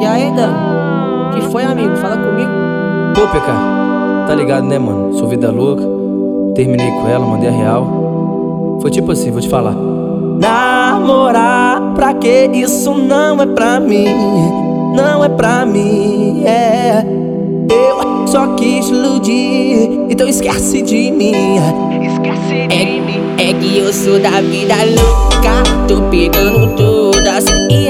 E aí, Dan? Que foi, amigo? Fala comigo. Pô, PK, tá ligado, né, mano? Sou vida louca. Terminei com ela, mandei a real. Foi tipo assim, vou te falar. Namorar, pra que isso não é pra mim? Não é pra mim, é. Eu só quis iludir, então esquece de mim. Esquece de é, mim. É que eu sou da vida louca, tô pegando todas. E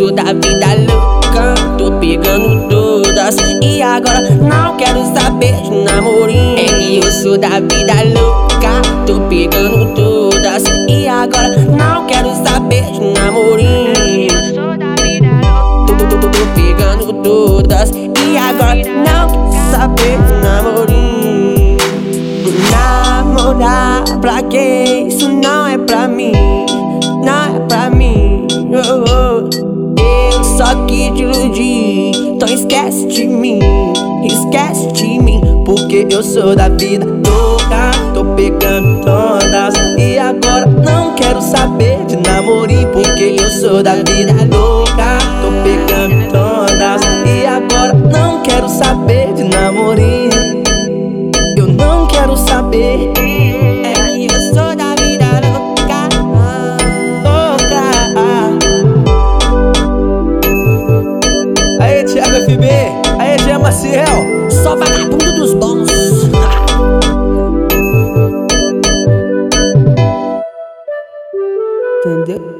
sou da vida louca, tô pegando todas. E agora não quero saber de namorinho. É eu sou da vida louca, tô pegando todas. E agora não quero saber de namorinho. Eu sou da vida louca. Tô, tô, tô, tô pegando todas. E agora não quero saber de namorinho. Namorar, pra que isso não é pra mim? Iludir, então esquece de mim. Esquece de mim, porque eu sou da vida louca. Tô pegando todas e agora não quero saber de namorinho, porque eu sou da vida louca. Tô pegando todas e agora não quero saber de namorinho. Eu não quero saber. fiel, só vagabundo dos bons. Entendeu?